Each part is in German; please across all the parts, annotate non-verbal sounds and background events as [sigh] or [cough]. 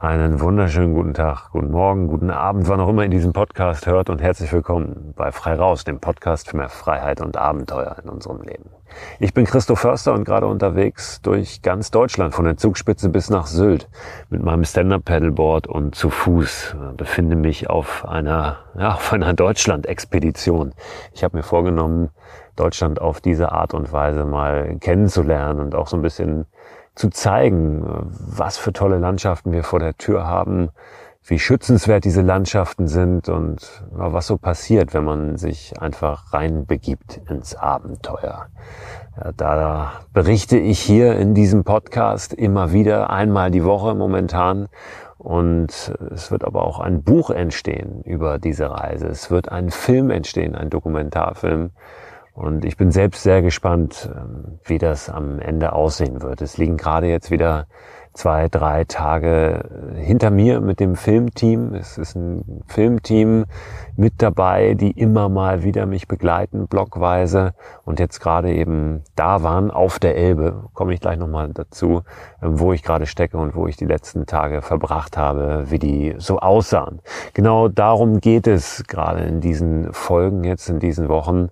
Einen wunderschönen guten Tag, guten Morgen, guten Abend, wann auch immer ihr diesen Podcast hört und herzlich willkommen bei Frei Raus, dem Podcast für mehr Freiheit und Abenteuer in unserem Leben. Ich bin Christo Förster und gerade unterwegs durch ganz Deutschland, von der Zugspitze bis nach Sylt, mit meinem Stand-Up-Paddleboard und zu Fuß, befinde mich auf einer, ja, auf einer Deutschland-Expedition. Ich habe mir vorgenommen, Deutschland auf diese Art und Weise mal kennenzulernen und auch so ein bisschen zu zeigen, was für tolle Landschaften wir vor der Tür haben, wie schützenswert diese Landschaften sind und was so passiert, wenn man sich einfach reinbegibt ins Abenteuer. Ja, da berichte ich hier in diesem Podcast immer wieder, einmal die Woche momentan. Und es wird aber auch ein Buch entstehen über diese Reise. Es wird ein Film entstehen, ein Dokumentarfilm und ich bin selbst sehr gespannt, ähm, wie das am Ende aussehen wird. Es liegen gerade jetzt wieder zwei, drei Tage äh, hinter mir mit dem Filmteam. Es ist ein Filmteam mit dabei, die immer mal wieder mich begleiten, blockweise und jetzt gerade eben da waren auf der Elbe, komme ich gleich nochmal dazu, ähm, wo ich gerade stecke und wo ich die letzten Tage verbracht habe, wie die so aussahen. Genau darum geht es gerade in diesen Folgen jetzt, in diesen Wochen.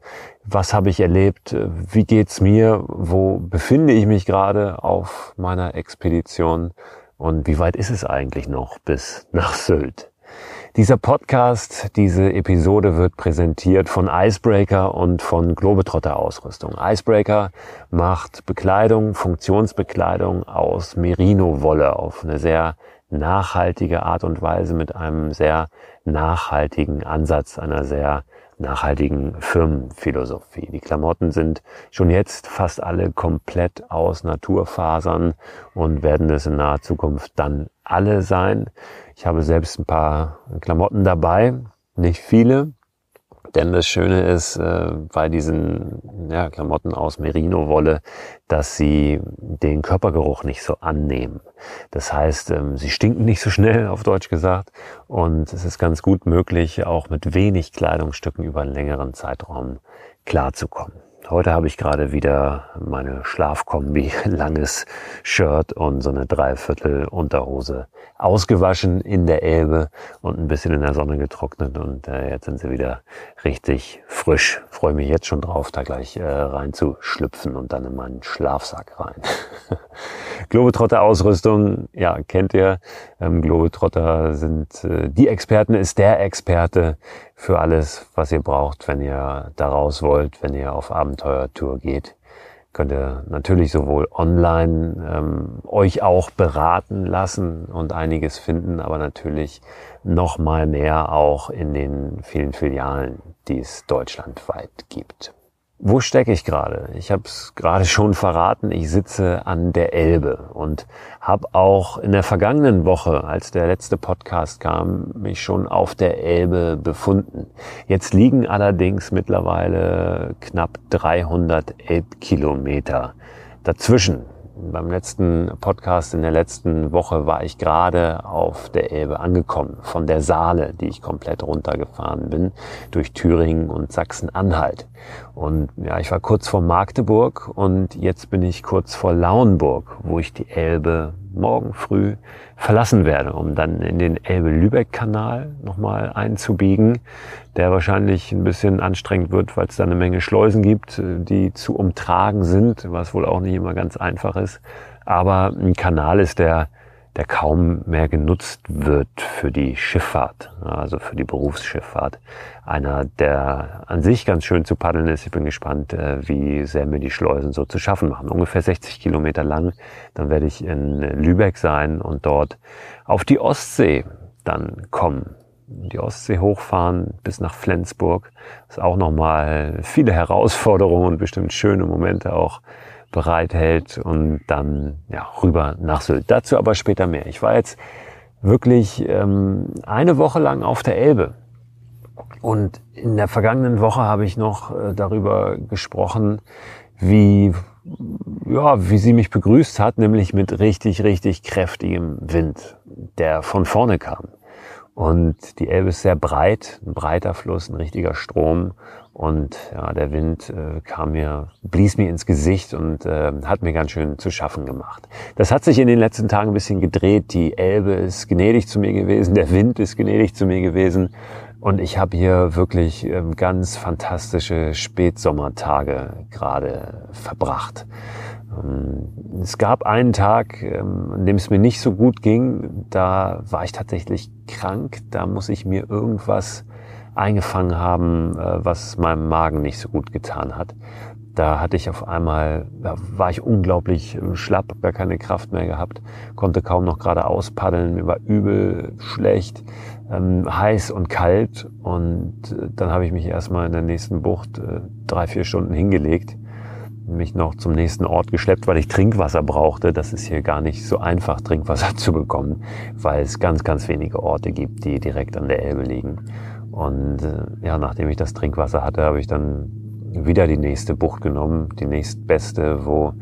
Was habe ich erlebt? Wie geht's mir? Wo befinde ich mich gerade auf meiner Expedition? Und wie weit ist es eigentlich noch bis nach Sylt? Dieser Podcast, diese Episode wird präsentiert von Icebreaker und von Globetrotter Ausrüstung. Icebreaker macht Bekleidung, Funktionsbekleidung aus Merino-Wolle auf eine sehr nachhaltige Art und Weise mit einem sehr nachhaltigen Ansatz, einer sehr nachhaltigen Firmenphilosophie. Die Klamotten sind schon jetzt fast alle komplett aus Naturfasern und werden es in naher Zukunft dann alle sein. Ich habe selbst ein paar Klamotten dabei, nicht viele, denn das Schöne ist äh, bei diesen ja, Klamotten aus Merino-Wolle, dass sie den Körpergeruch nicht so annehmen. Das heißt, ähm, sie stinken nicht so schnell, auf Deutsch gesagt. Und es ist ganz gut möglich, auch mit wenig Kleidungsstücken über einen längeren Zeitraum klarzukommen. Heute habe ich gerade wieder meine Schlafkombi, langes Shirt und so eine Dreiviertel Unterhose ausgewaschen in der Elbe und ein bisschen in der Sonne getrocknet und äh, jetzt sind sie wieder richtig frisch. Freue mich jetzt schon drauf, da gleich äh, reinzuschlüpfen und dann in meinen Schlafsack rein. [laughs] Globetrotter Ausrüstung, ja, kennt ihr. Ähm, Globetrotter sind äh, die Experten, ist der Experte für alles, was ihr braucht, wenn ihr da raus wollt, wenn ihr auf Abenteuertour geht könnt ihr natürlich sowohl online ähm, euch auch beraten lassen und einiges finden, aber natürlich noch mal mehr auch in den vielen Filialen, die es deutschlandweit gibt. Wo stecke ich gerade? Ich habe es gerade schon verraten, ich sitze an der Elbe und habe auch in der vergangenen Woche, als der letzte Podcast kam, mich schon auf der Elbe befunden. Jetzt liegen allerdings mittlerweile knapp 300 Elbkilometer dazwischen beim letzten Podcast in der letzten Woche war ich gerade auf der Elbe angekommen, von der Saale, die ich komplett runtergefahren bin, durch Thüringen und Sachsen-Anhalt. Und ja, ich war kurz vor Magdeburg und jetzt bin ich kurz vor Lauenburg, wo ich die Elbe morgen früh verlassen werde, um dann in den Elbe-Lübeck-Kanal nochmal einzubiegen, der wahrscheinlich ein bisschen anstrengend wird, weil es da eine Menge Schleusen gibt, die zu umtragen sind, was wohl auch nicht immer ganz einfach ist. Aber ein Kanal ist, der der kaum mehr genutzt wird für die Schifffahrt, also für die Berufsschifffahrt. Einer, der an sich ganz schön zu paddeln ist. Ich bin gespannt, äh, wie sehr mir die Schleusen so zu schaffen machen. Ungefähr 60 Kilometer lang. Dann werde ich in Lübeck sein und dort auf die Ostsee dann kommen. Die Ostsee hochfahren bis nach Flensburg. Das ist auch nochmal viele Herausforderungen und bestimmt schöne Momente auch bereithält und dann ja, rüber nach Sylt. Dazu aber später mehr. Ich war jetzt wirklich ähm, eine Woche lang auf der Elbe. Und in der vergangenen Woche habe ich noch äh, darüber gesprochen, wie, ja, wie sie mich begrüßt hat, nämlich mit richtig, richtig kräftigem Wind, der von vorne kam. Und die Elbe ist sehr breit, ein breiter Fluss, ein richtiger Strom. Und ja, der Wind äh, kam mir, blies mir ins Gesicht und äh, hat mir ganz schön zu schaffen gemacht. Das hat sich in den letzten Tagen ein bisschen gedreht. Die Elbe ist gnädig zu mir gewesen, der Wind ist gnädig zu mir gewesen. Und ich habe hier wirklich ähm, ganz fantastische Spätsommertage gerade verbracht. Ähm, es gab einen Tag, ähm, an dem es mir nicht so gut ging. Da war ich tatsächlich krank. Da muss ich mir irgendwas eingefangen haben, äh, was meinem Magen nicht so gut getan hat. Da hatte ich auf einmal, da war ich unglaublich äh, schlapp, gar keine Kraft mehr gehabt, konnte kaum noch geradeaus paddeln, mir war übel schlecht, ähm, heiß und kalt. Und äh, dann habe ich mich erstmal in der nächsten Bucht äh, drei, vier Stunden hingelegt mich noch zum nächsten Ort geschleppt, weil ich Trinkwasser brauchte. Das ist hier gar nicht so einfach, Trinkwasser [laughs] zu bekommen, weil es ganz, ganz wenige Orte gibt, die direkt an der Elbe liegen. Und äh, ja, nachdem ich das Trinkwasser hatte, habe ich dann wieder die nächste Bucht genommen, die nächstbeste, wo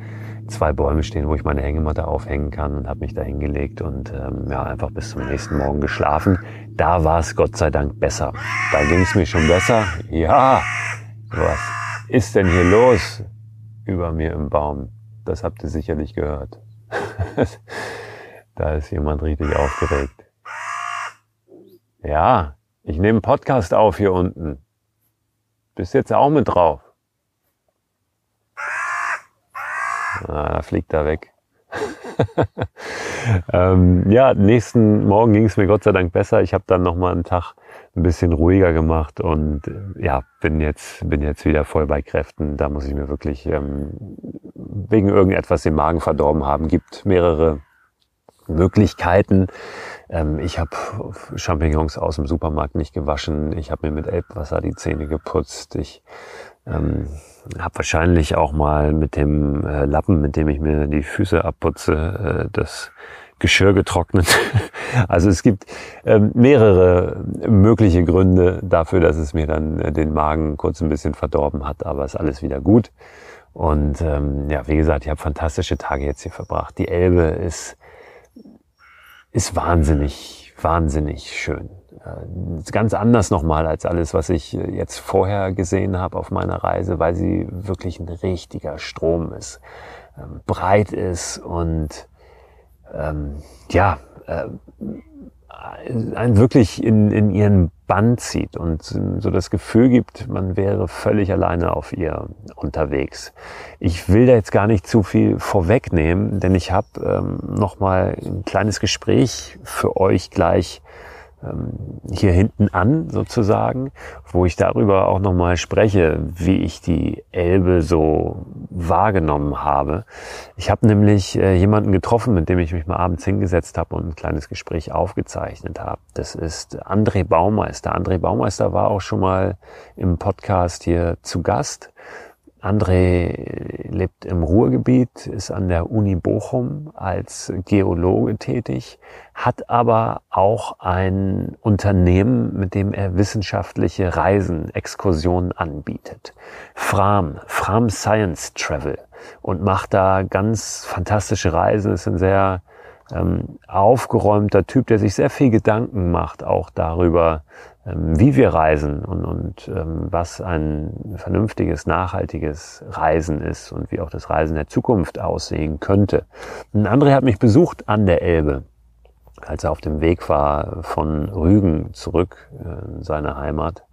zwei Bäume stehen, wo ich meine Hängematte aufhängen kann und habe mich da hingelegt und ähm, ja, einfach bis zum nächsten Morgen geschlafen. Da war es Gott sei Dank besser. Da ging es mir schon besser. Ja, was ist denn hier los? über mir im Baum. Das habt ihr sicherlich gehört. [laughs] da ist jemand richtig aufgeregt. Ja, ich nehme einen Podcast auf hier unten. Bist jetzt auch mit drauf? Ah, da fliegt er weg. [laughs] ähm, ja, nächsten Morgen ging es mir Gott sei Dank besser. Ich habe dann noch mal einen Tag ein bisschen ruhiger gemacht und äh, ja, bin jetzt, bin jetzt wieder voll bei Kräften. Da muss ich mir wirklich ähm, wegen irgendetwas den Magen verdorben haben. Gibt mehrere Möglichkeiten. Ähm, ich habe Champignons aus dem Supermarkt nicht gewaschen. Ich habe mir mit Elbwasser die Zähne geputzt. Ich ähm, habe wahrscheinlich auch mal mit dem äh, Lappen, mit dem ich mir die Füße abputze, äh, das Geschirr getrocknet. [laughs] also es gibt ähm, mehrere mögliche Gründe dafür, dass es mir dann äh, den Magen kurz ein bisschen verdorben hat, aber ist alles wieder gut. Und ähm, ja, wie gesagt, ich habe fantastische Tage jetzt hier verbracht. Die Elbe ist, ist wahnsinnig, wahnsinnig schön. Äh, ganz anders nochmal als alles, was ich äh, jetzt vorher gesehen habe auf meiner Reise, weil sie wirklich ein richtiger Strom ist, ähm, breit ist und ähm, ja, äh, einen wirklich in, in ihren Bann zieht und so das Gefühl gibt, man wäre völlig alleine auf ihr unterwegs. Ich will da jetzt gar nicht zu viel vorwegnehmen, denn ich habe ähm, noch mal ein kleines Gespräch für euch gleich hier hinten an sozusagen, wo ich darüber auch nochmal spreche, wie ich die Elbe so wahrgenommen habe. Ich habe nämlich äh, jemanden getroffen, mit dem ich mich mal abends hingesetzt habe und ein kleines Gespräch aufgezeichnet habe. Das ist André Baumeister. André Baumeister war auch schon mal im Podcast hier zu Gast. André lebt im Ruhrgebiet, ist an der Uni Bochum als Geologe tätig, hat aber auch ein Unternehmen, mit dem er wissenschaftliche Reisen, Exkursionen anbietet. Fram, Fram Science Travel und macht da ganz fantastische Reisen, ist ein sehr ähm, aufgeräumter Typ, der sich sehr viel Gedanken macht, auch darüber, wie wir reisen und, und ähm, was ein vernünftiges, nachhaltiges Reisen ist und wie auch das Reisen der Zukunft aussehen könnte. Ein André hat mich besucht an der Elbe, als er auf dem Weg war von Rügen zurück in seine Heimat.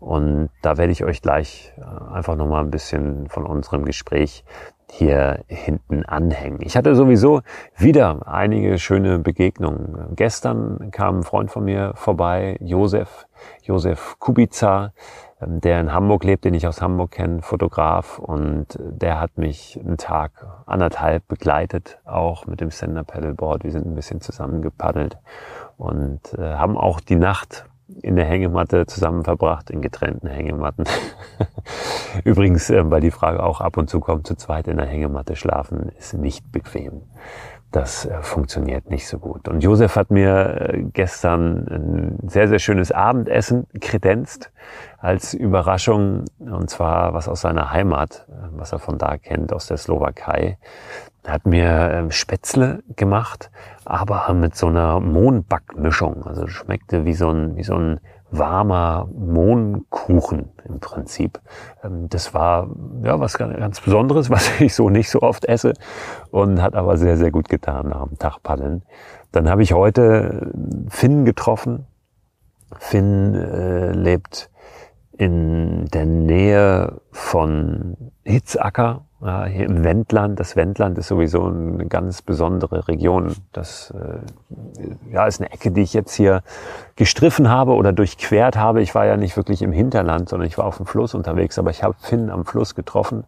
Und da werde ich euch gleich äh, einfach nochmal ein bisschen von unserem Gespräch hier hinten anhängen. Ich hatte sowieso wieder einige schöne Begegnungen. Gestern kam ein Freund von mir vorbei, Josef, Josef Kubica, ähm, der in Hamburg lebt, den ich aus Hamburg kenne, Fotograf. Und der hat mich einen Tag, anderthalb begleitet, auch mit dem Sender Paddleboard. Wir sind ein bisschen zusammen gepaddelt und äh, haben auch die Nacht in der Hängematte zusammen verbracht, in getrennten Hängematten. [laughs] Übrigens, äh, weil die Frage auch ab und zu kommt, zu zweit in der Hängematte schlafen ist nicht bequem. Das äh, funktioniert nicht so gut. Und Josef hat mir äh, gestern ein sehr, sehr schönes Abendessen kredenzt als Überraschung. Und zwar was aus seiner Heimat, was er von da kennt, aus der Slowakei. hat mir äh, Spätzle gemacht, aber mit so einer Mohnbackmischung. Also schmeckte wie so ein, wie so ein warmer Mohnkuchen im Prinzip. Ähm, das war ja was ganz Besonderes, [laughs] was ich so nicht so oft esse und hat aber sehr, sehr gut getan nach dem Tag paddeln. Dann habe ich heute Finn getroffen. Finn äh, lebt in der Nähe von Hitzacker, ja, hier im Wendland. Das Wendland ist sowieso eine ganz besondere Region. Das äh, ja, ist eine Ecke, die ich jetzt hier gestriffen habe oder durchquert habe. Ich war ja nicht wirklich im Hinterland, sondern ich war auf dem Fluss unterwegs, aber ich habe Finn am Fluss getroffen.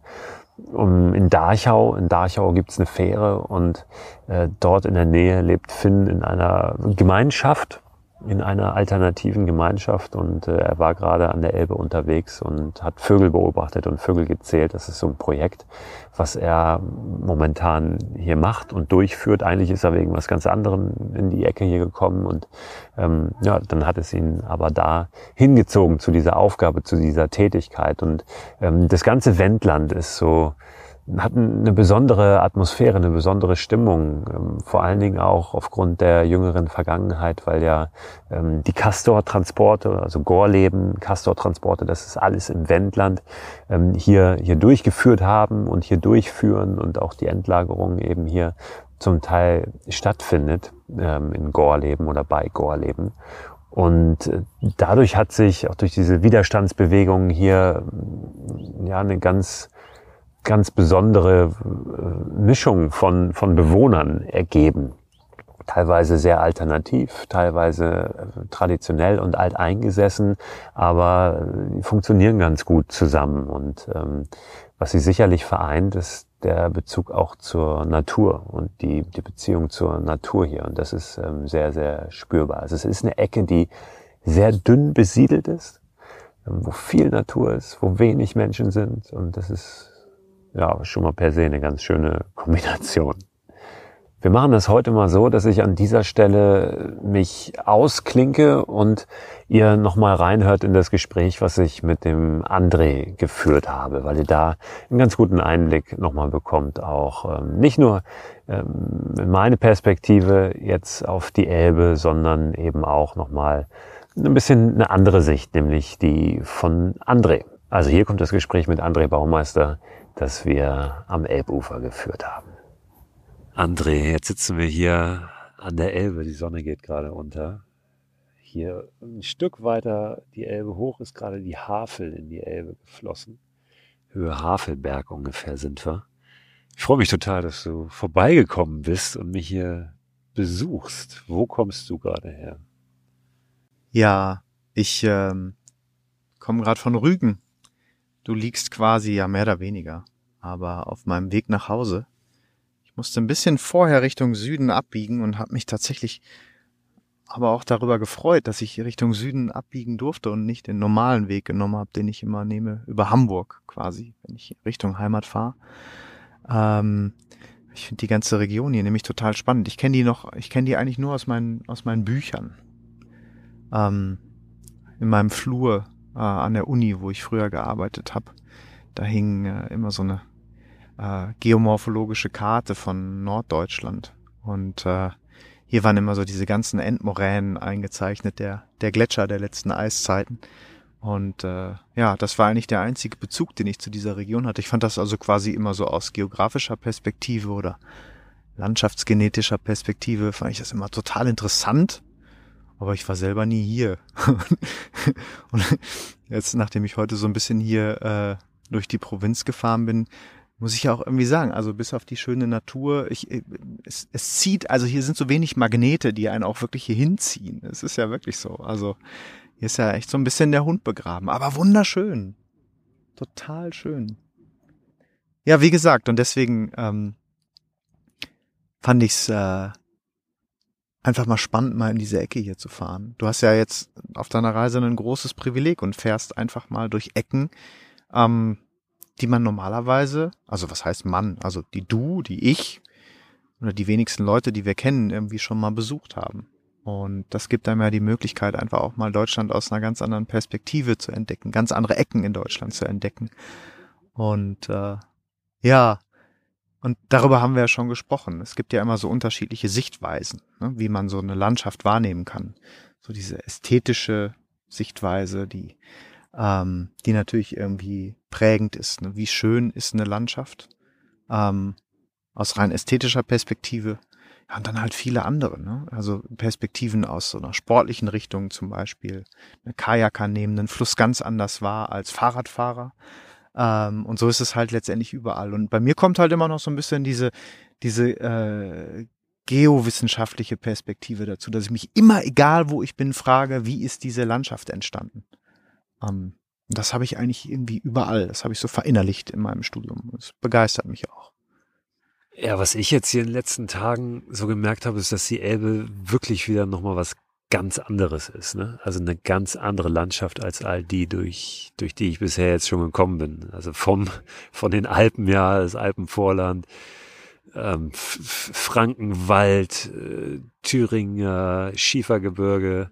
Um, in Dachau, in Dachau gibt's eine Fähre und äh, dort in der Nähe lebt Finn in einer Gemeinschaft, in einer alternativen Gemeinschaft und äh, er war gerade an der Elbe unterwegs und hat Vögel beobachtet und Vögel gezählt. Das ist so ein Projekt, was er momentan hier macht und durchführt. Eigentlich ist er wegen was ganz anderem in die Ecke hier gekommen und ähm, ja, dann hat es ihn aber da hingezogen zu dieser Aufgabe, zu dieser Tätigkeit und ähm, das ganze Wendland ist so hatten eine besondere Atmosphäre, eine besondere Stimmung, ähm, vor allen Dingen auch aufgrund der jüngeren Vergangenheit, weil ja ähm, die Castor-Transporte, also Gorleben, Castor-Transporte, das ist alles im Wendland, ähm, hier, hier durchgeführt haben und hier durchführen und auch die Endlagerung eben hier zum Teil stattfindet, in Gorleben oder bei Gorleben. Und äh, dadurch hat sich auch durch diese Widerstandsbewegungen hier ja eine ganz ganz besondere äh, Mischung von, von Bewohnern ergeben. Teilweise sehr alternativ, teilweise äh, traditionell und alteingesessen, aber die funktionieren ganz gut zusammen. Und ähm, was sie sicherlich vereint, ist der Bezug auch zur Natur und die, die Beziehung zur Natur hier. Und das ist ähm, sehr, sehr spürbar. Also es ist eine Ecke, die sehr dünn besiedelt ist, wo viel Natur ist, wo wenig Menschen sind. Und das ist ja, schon mal per se eine ganz schöne Kombination. Wir machen das heute mal so, dass ich an dieser Stelle mich ausklinke und ihr nochmal reinhört in das Gespräch, was ich mit dem André geführt habe, weil ihr da einen ganz guten Einblick nochmal bekommt, auch ähm, nicht nur ähm, meine Perspektive jetzt auf die Elbe, sondern eben auch nochmal ein bisschen eine andere Sicht, nämlich die von André. Also hier kommt das Gespräch mit André Baumeister, das wir am Elbufer geführt haben. André, jetzt sitzen wir hier an der Elbe. Die Sonne geht gerade unter. Hier ein Stück weiter die Elbe hoch ist gerade die Havel in die Elbe geflossen. Höhe Havelberg ungefähr sind wir. Ich freue mich total, dass du vorbeigekommen bist und mich hier besuchst. Wo kommst du gerade her? Ja, ich ähm, komme gerade von Rügen. Du liegst quasi ja mehr oder weniger, aber auf meinem Weg nach Hause. Ich musste ein bisschen vorher Richtung Süden abbiegen und habe mich tatsächlich aber auch darüber gefreut, dass ich Richtung Süden abbiegen durfte und nicht den normalen Weg genommen habe, den ich immer nehme, über Hamburg quasi, wenn ich Richtung Heimat fahre. Ähm, ich finde die ganze Region hier nämlich total spannend. Ich kenne die noch, ich kenne die eigentlich nur aus meinen, aus meinen Büchern. Ähm, in meinem Flur äh, an der Uni, wo ich früher gearbeitet habe. Da hing äh, immer so eine äh, geomorphologische Karte von Norddeutschland. Und äh, hier waren immer so diese ganzen Endmoränen eingezeichnet, der, der Gletscher der letzten Eiszeiten. Und äh, ja, das war eigentlich der einzige Bezug, den ich zu dieser Region hatte. Ich fand das also quasi immer so aus geografischer Perspektive oder landschaftsgenetischer Perspektive, fand ich das immer total interessant aber ich war selber nie hier. [laughs] und jetzt, nachdem ich heute so ein bisschen hier äh, durch die Provinz gefahren bin, muss ich ja auch irgendwie sagen, also bis auf die schöne Natur, ich, äh, es, es zieht, also hier sind so wenig Magnete, die einen auch wirklich hier hinziehen. Es ist ja wirklich so. Also hier ist ja echt so ein bisschen der Hund begraben, aber wunderschön. Total schön. Ja, wie gesagt, und deswegen ähm, fand ich's äh, einfach mal spannend, mal in diese Ecke hier zu fahren. Du hast ja jetzt auf deiner Reise ein großes Privileg und fährst einfach mal durch Ecken, ähm, die man normalerweise, also was heißt Mann, also die du, die ich oder die wenigsten Leute, die wir kennen, irgendwie schon mal besucht haben. Und das gibt einem ja die Möglichkeit, einfach auch mal Deutschland aus einer ganz anderen Perspektive zu entdecken, ganz andere Ecken in Deutschland zu entdecken. Und äh, ja, Und darüber haben wir ja schon gesprochen. Es gibt ja immer so unterschiedliche Sichtweisen, ne, wie man so eine Landschaft wahrnehmen kann. So diese ästhetische Sichtweise, die, ähm, die natürlich irgendwie prägend ist. Ne? Wie schön ist eine Landschaft? Ähm, aus rein ästhetischer Perspektive. Ja, und dann halt viele andere, ne? Also Perspektiven aus so einer sportlichen Richtung zum Beispiel. Eine Kajaker nehmen einen Fluss ganz anders wahr als Fahrradfahrer. Ähm, und so ist es halt letztendlich überall. Und bei mir kommt halt immer noch so ein bisschen diese, diese äh, geowissenschaftliche Perspektive dazu, dass ich mich immer, egal wo ich bin, frage, wie ist diese Landschaft entstanden? Ähm, das habe ich eigentlich irgendwie überall. Das habe ich so verinnerlicht in meinem Studium. Das begeistert mich auch. Ja, was ich jetzt hier in den letzten Tagen so gemerkt habe, ist, dass die Elbe wirklich wieder nochmal was ganz anderes ist. Ne? Also eine ganz andere Landschaft als all die, durch, durch die ich bisher jetzt schon gekommen bin. Also vom, [laughs] von den Alpen, ja, das Alpenvorland, ähm, Frankenwald, äh, Thüringer, Schiefergebirge.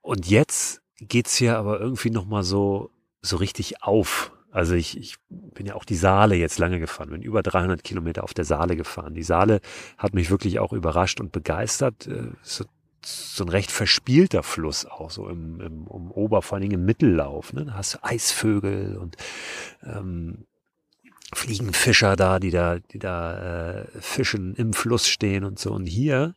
Und jetzt geht's hier aber irgendwie nochmal so, so richtig auf. Also ich, ich bin ja auch die Saale jetzt lange gefahren, bin über 300 Kilometer auf der Saale gefahren. Die Saale hat mich wirklich auch überrascht und begeistert. Äh, so, so ein recht verspielter Fluss auch, so im, im, im Ober, vor allen Dingen im Mittellauf. Ne? Da hast du Eisvögel und ähm, Fliegenfischer da, die da, die da äh, fischen im Fluss stehen und so. Und hier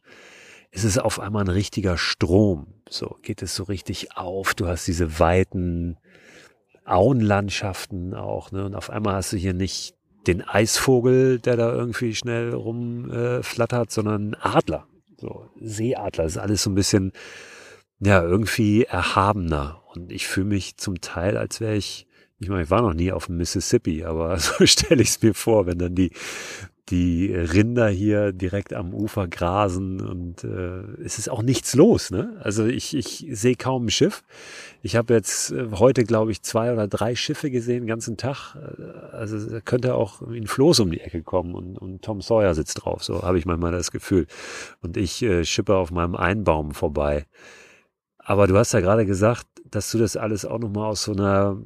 ist es auf einmal ein richtiger Strom. So geht es so richtig auf. Du hast diese weiten Auenlandschaften auch, ne? Und auf einmal hast du hier nicht den Eisvogel, der da irgendwie schnell rumflattert, äh, sondern Adler. So, Seeadler. Ist alles so ein bisschen, ja, irgendwie erhabener. Und ich fühle mich zum Teil, als wäre ich, ich meine, ich war noch nie auf dem Mississippi, aber [laughs] so stelle ich es mir vor, wenn dann die die Rinder hier direkt am Ufer grasen und äh, es ist auch nichts los. Ne? Also ich, ich sehe kaum ein Schiff. Ich habe jetzt äh, heute, glaube ich, zwei oder drei Schiffe gesehen, den ganzen Tag. Also da könnte auch ein Floß um die Ecke kommen und, und Tom Sawyer sitzt drauf. So habe ich manchmal das Gefühl. Und ich äh, schippe auf meinem Einbaum vorbei. Aber du hast ja gerade gesagt, dass du das alles auch nochmal aus so einer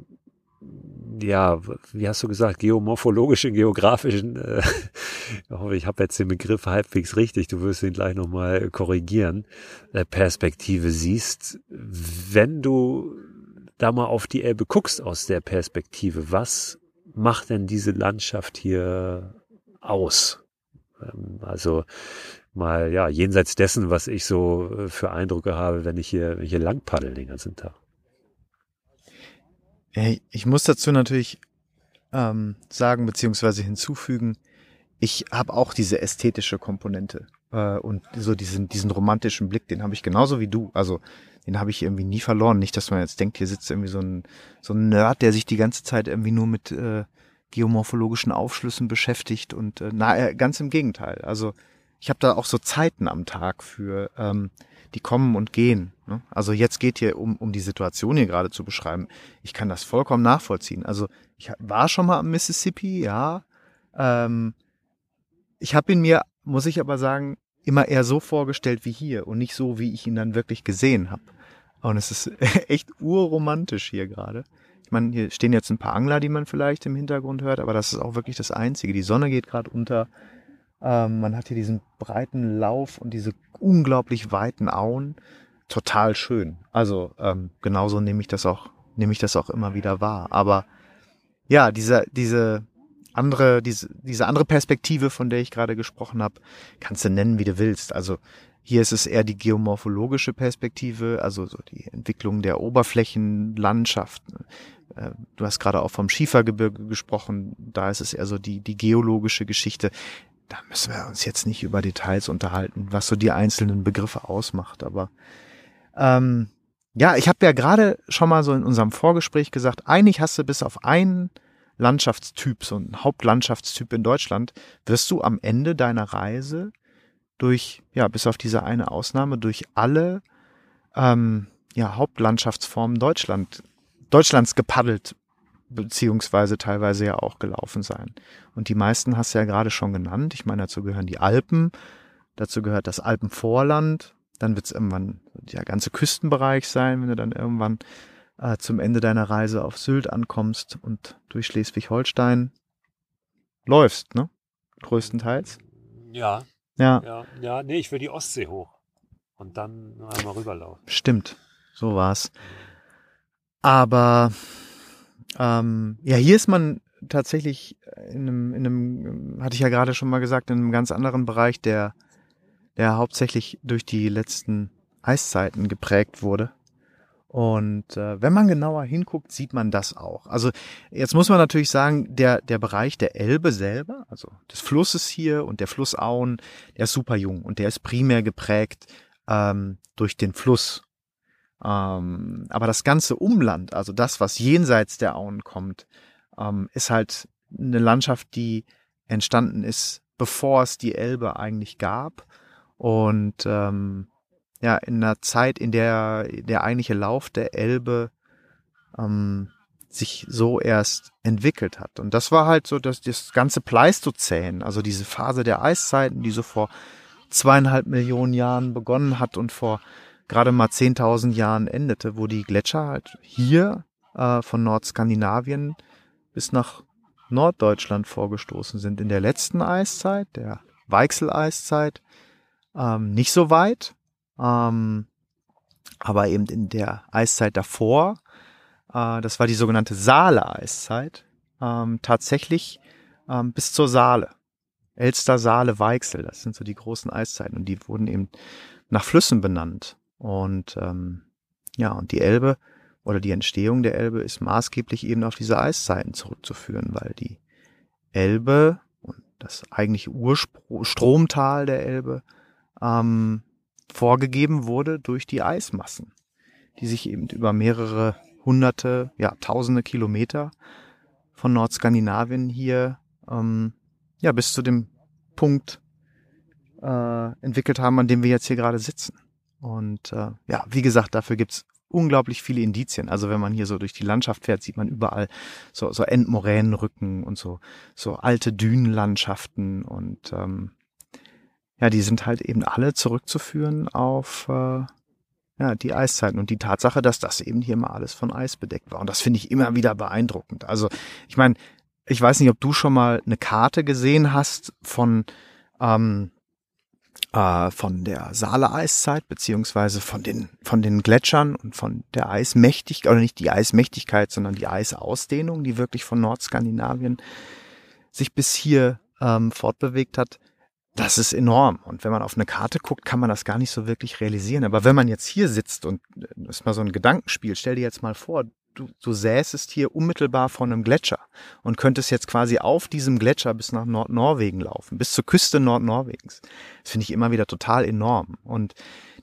ja, wie hast du gesagt, geomorphologischen, geografischen, äh, ich [laughs] hoffe, ich habe jetzt den Begriff halbwegs richtig, du wirst ihn gleich nochmal korrigieren, äh, Perspektive siehst. Wenn du da mal auf die Elbe guckst aus der Perspektive, was macht denn diese Landschaft hier aus? Ähm, also mal, ja, jenseits dessen, was ich so äh, für Eindrücke habe, wenn ich hier, wenn ich hier lang paddel den ganzen Tag. Ich muss dazu natürlich ähm, sagen beziehungsweise hinzufügen, ich habe auch diese ästhetische Komponente äh, und so diesen diesen romantischen Blick, den habe ich genauso wie du. Also den habe ich irgendwie nie verloren. Nicht, dass man jetzt denkt, hier sitzt irgendwie so ein so ein Nerd, der sich die ganze Zeit irgendwie nur mit äh, geomorphologischen Aufschlüssen beschäftigt und äh, na äh, ganz im Gegenteil. Also ich habe da auch so Zeiten am Tag für ähm, die kommen und gehen. Ne? Also jetzt geht hier um, um die Situation hier gerade zu beschreiben. Ich kann das vollkommen nachvollziehen. Also ich war schon mal am Mississippi, ja. Ähm, ich habe ihn mir, muss ich aber sagen, immer eher so vorgestellt wie hier und nicht so, wie ich ihn dann wirklich gesehen habe. Und es ist [laughs] echt urromantisch hier gerade. Ich meine, hier stehen jetzt ein paar Angler, die man vielleicht im Hintergrund hört, aber das ist auch wirklich das Einzige. Die Sonne geht gerade unter. Ähm, man hat hier diesen breiten Lauf und diese unglaublich weiten Auen. Total schön. Also ähm, genauso nehme ich das auch, nehme ich das auch immer wieder wahr. Aber ja, diese, diese andere, diese, diese andere Perspektive, von der ich gerade gesprochen habe, kannst du nennen, wie du willst. Also hier ist es eher die geomorphologische Perspektive, also so die Entwicklung der Oberflächenlandschaft. Äh, du hast gerade auch vom Schiefergebirge gesprochen, da ist es eher so die, die geologische Geschichte da müssen wir uns jetzt nicht über Details unterhalten, was so die einzelnen Begriffe ausmacht. Aber ähm, ja, ich habe ja gerade schon mal so in unserem Vorgespräch gesagt, eigentlich hast du bis auf einen Landschaftstyp, so einen Hauptlandschaftstyp in Deutschland, wirst du am Ende deiner Reise durch, ja, bis auf diese eine Ausnahme, durch alle ähm, ja, Hauptlandschaftsformen Deutschland, Deutschlands gepaddelt beziehungsweise teilweise ja auch gelaufen sein. Und die meisten hast du ja gerade schon genannt. Ich meine, dazu gehören die Alpen, dazu gehört das Alpenvorland, dann wird es irgendwann der ganze Küstenbereich sein, wenn du dann irgendwann äh, zum Ende deiner Reise auf Sylt ankommst und durch Schleswig-Holstein läufst, ne? größtenteils. Ja. Ja. Ja, ja, nee, ich will die Ostsee hoch. Und dann einmal rüberlaufen. Stimmt, so war's. Aber ähm, ja, hier ist man tatsächlich in einem, in einem, hatte ich ja gerade schon mal gesagt, in einem ganz anderen Bereich, der, der hauptsächlich durch die letzten Eiszeiten geprägt wurde. Und äh, wenn man genauer hinguckt, sieht man das auch. Also jetzt muss man natürlich sagen, der, der Bereich der Elbe selber, also des Flusses hier und der Flussauen, der ist super jung und der ist primär geprägt ähm, durch den Fluss. Ähm, aber das ganze Umland, also das, was jenseits der Auen kommt, ähm, ist halt eine Landschaft, die entstanden ist, bevor es die Elbe eigentlich gab. Und ähm, ja, in einer Zeit, in der der eigentliche Lauf der Elbe ähm, sich so erst entwickelt hat. Und das war halt so, dass das ganze Pleistozän, also diese Phase der Eiszeiten, die so vor zweieinhalb Millionen Jahren begonnen hat und vor gerade mal 10.000 Jahren endete, wo die Gletscher halt hier äh, von Nordskandinavien bis nach Norddeutschland vorgestoßen sind. In der letzten Eiszeit, der Weichseleiszeit, ähm, nicht so weit, ähm, aber eben in der Eiszeit davor, äh, das war die sogenannte Saale-Eiszeit, ähm, tatsächlich ähm, bis zur Saale. Elster, Saale, Weichsel, das sind so die großen Eiszeiten und die wurden eben nach Flüssen benannt. Und ähm, ja, und die Elbe oder die Entstehung der Elbe ist maßgeblich eben auf diese Eiszeiten zurückzuführen, weil die Elbe und das eigentliche Urstromtal der Elbe ähm, vorgegeben wurde durch die Eismassen, die sich eben über mehrere hunderte, ja tausende Kilometer von Nordskandinavien hier ähm, ja bis zu dem Punkt äh, entwickelt haben, an dem wir jetzt hier gerade sitzen. Und äh, ja, wie gesagt, dafür gibt's unglaublich viele Indizien. Also wenn man hier so durch die Landschaft fährt, sieht man überall so, so Endmoränenrücken und so, so alte Dünenlandschaften und ähm, ja, die sind halt eben alle zurückzuführen auf äh, ja, die Eiszeiten und die Tatsache, dass das eben hier mal alles von Eis bedeckt war. Und das finde ich immer wieder beeindruckend. Also ich meine, ich weiß nicht, ob du schon mal eine Karte gesehen hast von ähm, äh, von der Saale-Eiszeit beziehungsweise von den von den Gletschern und von der Eismächtigkeit oder nicht die Eismächtigkeit, sondern die Eisausdehnung, die wirklich von Nordskandinavien sich bis hier ähm, fortbewegt hat. Das ist enorm. Und wenn man auf eine Karte guckt, kann man das gar nicht so wirklich realisieren. Aber wenn man jetzt hier sitzt und das ist mal so ein Gedankenspiel, stell dir jetzt mal vor, du, du säßest hier unmittelbar vor einem Gletscher und könntest jetzt quasi auf diesem Gletscher bis nach Nordnorwegen laufen, bis zur Küste Nordnorwegens. Das finde ich immer wieder total enorm. Und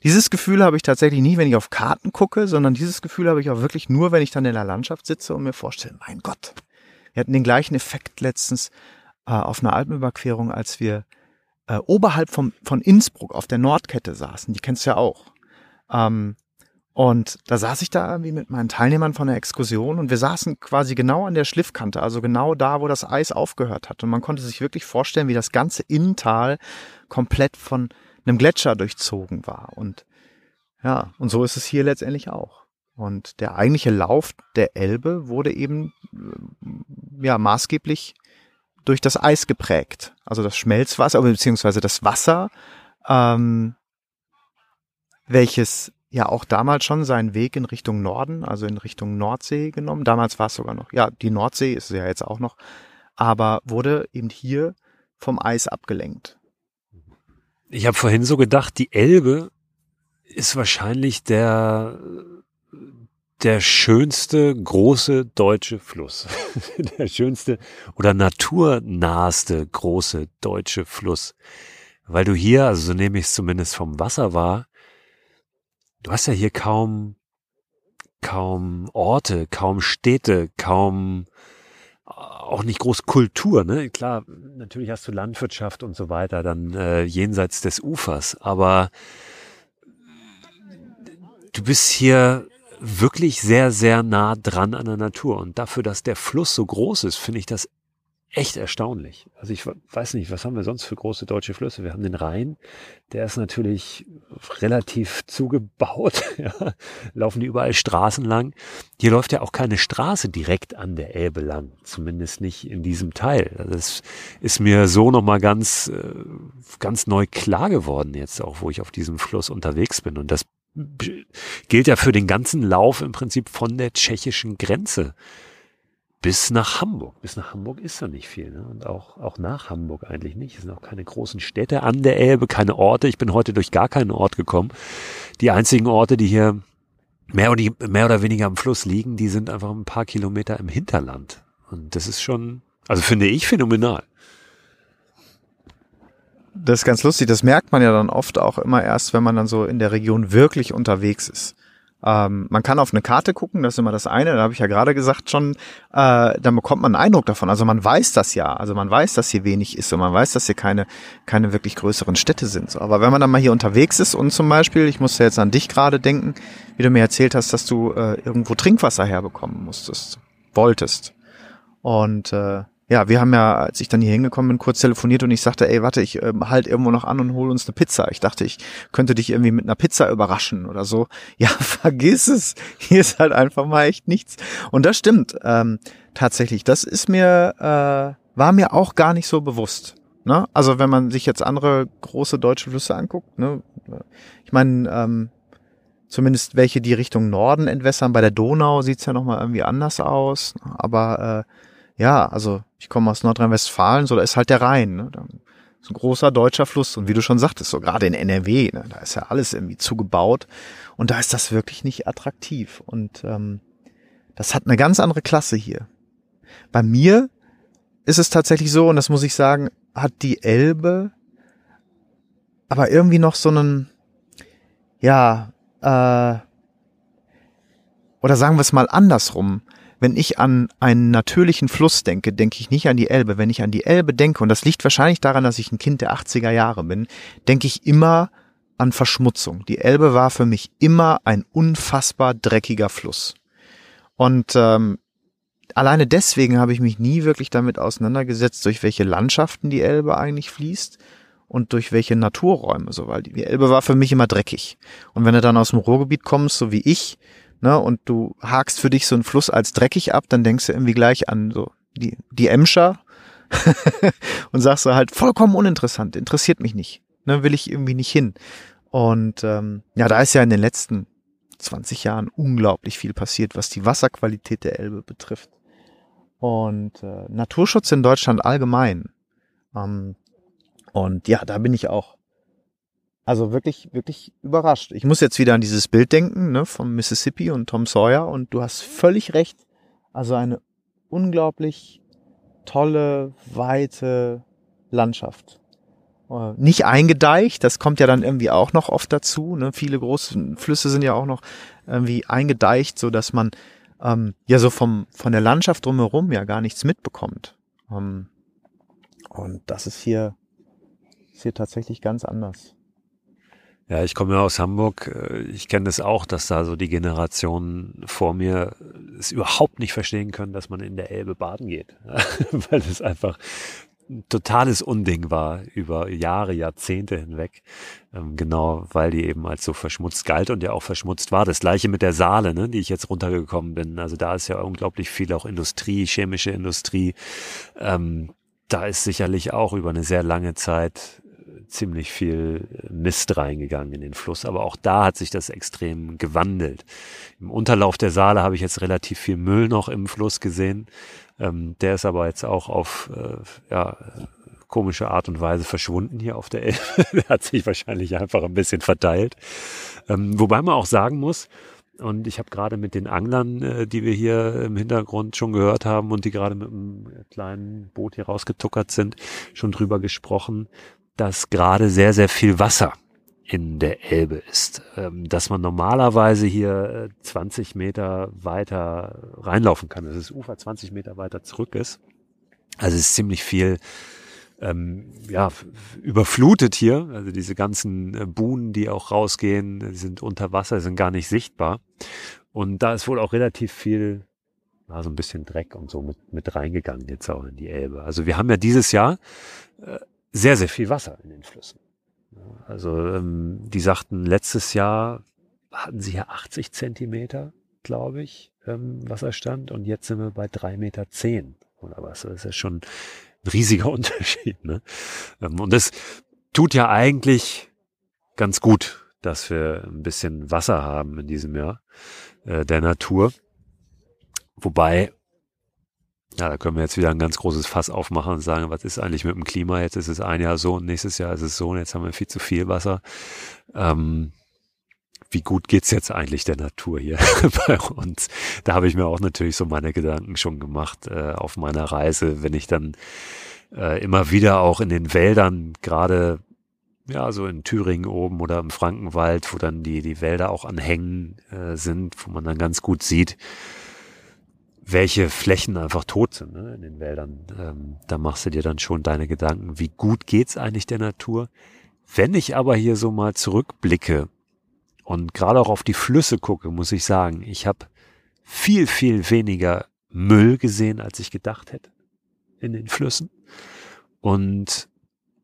dieses Gefühl habe ich tatsächlich nie, wenn ich auf Karten gucke, sondern dieses Gefühl habe ich auch wirklich nur, wenn ich dann in der Landschaft sitze und mir vorstelle, mein Gott, wir hatten den gleichen Effekt letztens äh, auf einer Alpenüberquerung, als wir äh, oberhalb vom, von Innsbruck auf der Nordkette saßen. Die kennst du ja auch. Ähm, und da saß ich da irgendwie mit meinen Teilnehmern von der Exkursion und wir saßen quasi genau an der Schliffkante, also genau da, wo das Eis aufgehört hat. Und man konnte sich wirklich vorstellen, wie das ganze Innental komplett von einem Gletscher durchzogen war. Und ja, und so ist es hier letztendlich auch. Und der eigentliche Lauf der Elbe wurde eben äh, ja maßgeblich durch das Eis geprägt. Also das Schmelzwasser, beziehungsweise das Wasser, ähm, welches ja auch damals schon seinen Weg in Richtung Norden, also in Richtung Nordsee genommen. Damals war es sogar noch, ja, die Nordsee ist ja jetzt auch noch, aber wurde eben hier vom Eis abgelenkt. Ich habe vorhin so gedacht, die Elbe ist wahrscheinlich der der schönste große deutsche Fluss. [laughs] der schönste oder naturnaheste große deutsche Fluss. Weil du hier, also so nehme ich es zumindest vom Wasser wahr, du hast ja hier kaum, kaum Orte, kaum Städte, kaum auch nicht groß Kultur, ne? Klar, natürlich hast du Landwirtschaft und so weiter, dann äh, jenseits des Ufers, aber du bist hier wirklich sehr, sehr nah dran an der Natur. Und dafür, dass der Fluss so groß ist, finde ich das echt erstaunlich. Also ich weiß nicht, was haben wir sonst für große deutsche Flüsse? Wir haben den Rhein, der ist natürlich relativ zugebaut. [laughs] Ja. Laufen die überall Straßen lang. Hier läuft ja auch keine Straße direkt an der Elbe lang, zumindest nicht in diesem Teil. Das ist mir so nochmal ganz, äh, ganz neu klar geworden jetzt auch, wo ich auf diesem Fluss unterwegs bin. Und das gilt ja für den ganzen Lauf im Prinzip von der tschechischen Grenze bis nach Hamburg. Bis nach Hamburg ist da nicht viel. Ne? Und auch, auch nach Hamburg eigentlich nicht. Es sind auch keine großen Städte an der Elbe, keine Orte. Ich bin heute durch gar keinen Ort gekommen. Die einzigen Orte, die hier mehr oder, mehr oder weniger am Fluss liegen, die sind einfach ein paar Kilometer im Hinterland. Und das ist schon, also finde ich phänomenal. Das ist ganz lustig. Das merkt man ja dann oft auch immer erst, wenn man dann so in der Region wirklich unterwegs ist. Ähm, man kann auf eine Karte gucken, das ist immer das eine, da habe ich ja gerade gesagt schon, äh, dann bekommt man einen Eindruck davon. Also man weiß das ja, also man weiß, dass hier wenig ist und man weiß, dass hier keine, keine wirklich größeren Städte sind. So, aber wenn man dann mal hier unterwegs ist und zum Beispiel, ich musste jetzt an dich gerade denken, wie du mir erzählt hast, dass du äh, irgendwo Trinkwasser herbekommen musstest, wolltest. Und äh, ja, wir haben ja, als ich dann hier hingekommen bin, kurz telefoniert und ich sagte, ey, warte, ich äh, halt irgendwo noch an und hol uns eine Pizza. Ich dachte, ich könnte dich irgendwie mit einer Pizza überraschen oder so. [laughs] Ja, vergiss es. Hier ist halt einfach mal echt nichts. Und das stimmt ähm, tatsächlich. Das ist mir, äh, war mir auch gar nicht so bewusst. Ne? Also wenn man sich jetzt andere große deutsche Flüsse anguckt, ne? ich meine, ähm, zumindest welche die Richtung Norden entwässern. Bei der Donau sieht's ja nochmal irgendwie anders aus. Aber äh, ja, also ich komme aus Nordrhein-Westfalen, so da ist halt der Rhein. Ne? Da ist ein großer deutscher Fluss. Und wie du schon sagtest, so gerade in NRW, ne, da ist ja alles irgendwie zugebaut. Und da ist das wirklich nicht attraktiv. Und ähm, das hat eine ganz andere Klasse hier. Bei mir ist es tatsächlich so, und das muss ich sagen, hat die Elbe aber irgendwie noch so einen, ja, äh, oder sagen wir es mal andersrum wenn ich an einen natürlichen Fluss denke, denke ich nicht an die Elbe. Wenn ich an die Elbe denke, und das liegt wahrscheinlich daran, dass ich ein Kind der 80er Jahre bin, denke ich immer an Verschmutzung. Die Elbe war für mich immer ein unfassbar dreckiger Fluss. Und ähm, alleine deswegen habe ich mich nie wirklich damit auseinandergesetzt, durch welche Landschaften die Elbe eigentlich fließt und durch welche Naturräume so, weil die Elbe war für mich immer dreckig. Und wenn du dann aus dem Ruhrgebiet kommst, so wie ich, ne, und du hakst für dich so einen Fluss als dreckig ab, dann denkst du irgendwie gleich an so die, die Emscher [laughs] und sagst du halt vollkommen uninteressant, interessiert mich nicht, ne, will ich irgendwie nicht hin. Und ähm, ja, da ist ja in den letzten 20 Jahren unglaublich viel passiert, was die Wasserqualität der Elbe betrifft. Und äh, Naturschutz in Deutschland allgemein. Ähm, und ja, da bin ich auch also wirklich, wirklich überrascht. Ich muss jetzt wieder an dieses Bild denken, ne, vom Mississippi und Tom Sawyer und du hast völlig recht. Also eine unglaublich tolle, weite Landschaft. Äh, nicht eingedeicht, das kommt ja dann irgendwie auch noch oft dazu. Ne? Viele große Flüsse sind ja auch noch irgendwie eingedeicht, so dass man ähm, ja so vom von der Landschaft drumherum ja gar nichts mitbekommt. Ähm, und das ist hier ist hier tatsächlich ganz anders. Ja, ich komme ja aus Hamburg. Äh, ich kenne das auch, dass da so die Generationen vor mir es überhaupt nicht verstehen können, dass man in der Elbe baden geht. [laughs] Weil es einfach ein totales Unding war über Jahre, Jahrzehnte hinweg. Ähm, genau, weil die eben als so verschmutzt galt und ja auch verschmutzt war. Das gleiche mit der Saale, ne, die ich jetzt runtergekommen bin. Also da ist ja unglaublich viel auch Industrie, chemische Industrie. Ähm, da ist sicherlich auch über eine sehr lange Zeit ziemlich viel Mist reingegangen in den Fluss. Aber auch da hat sich das extrem gewandelt. Im Unterlauf der Saale habe ich jetzt relativ viel Müll noch im Fluss gesehen. Ähm, der ist aber jetzt auch auf äh, ja, komische Art und Weise verschwunden hier auf der Elbe. [laughs] der hat sich wahrscheinlich einfach ein bisschen verteilt. Ähm, wobei man auch sagen muss, und ich habe gerade mit den Anglern, äh, die wir hier im Hintergrund schon gehört haben und die gerade mit einem kleinen Boot hier rausgetuckert sind, schon drüber gesprochen, dass gerade sehr, sehr viel Wasser in der Elbe ist, ähm, dass man normalerweise hier 20 äh, Meter weiter reinlaufen kann, dass das Ufer 20 Meter weiter zurück ist. Also es ist ziemlich viel ähm, ja, überflutet hier. Also diese ganzen äh, Buhnen, die auch rausgehen, sind unter Wasser, sind gar nicht sichtbar. Und da ist wohl auch relativ viel war so ein bisschen Dreck und so mit, mit reingegangen jetzt auch in die Elbe. Also wir haben ja dieses Jahr äh, sehr, sehr viel Wasser in den Flüssen. Also ähm, die sagten, letztes Jahr hatten sie ja 80 Zentimeter, glaube ich, ähm, Wasserstand und jetzt sind wir bei drei Meter zehn oder was. Das ist ja schon ein riesiger [laughs] Unterschied. Ne? Ähm, und das tut ja eigentlich ganz gut, dass wir ein bisschen Wasser haben in diesem Jahr äh, der Natur. Wobei, ja, da können wir jetzt wieder ein ganz großes Fass aufmachen und sagen, was ist eigentlich mit dem Klima? Jetzt ist es ein Jahr so und nächstes Jahr ist es so und jetzt haben wir viel zu viel Wasser. Ähm, wie gut geht's jetzt eigentlich der Natur hier [laughs] bei uns? Da habe ich mir auch natürlich so meine Gedanken schon gemacht äh, auf meiner Reise, wenn ich dann äh, immer wieder auch in den Wäldern gerade ja, so in Thüringen oben oder im Frankenwald, wo dann die, die Wälder auch an Hängen äh, sind, wo man dann ganz gut sieht, welche Flächen einfach tot sind ne, in den Wäldern. Ähm, da machst du dir dann schon deine Gedanken, wie gut geht's eigentlich der Natur? Wenn ich aber hier so mal zurückblicke und gerade auch auf die Flüsse gucke, muss ich sagen, ich habe viel, viel weniger Müll gesehen, als ich gedacht hätte in den Flüssen. Und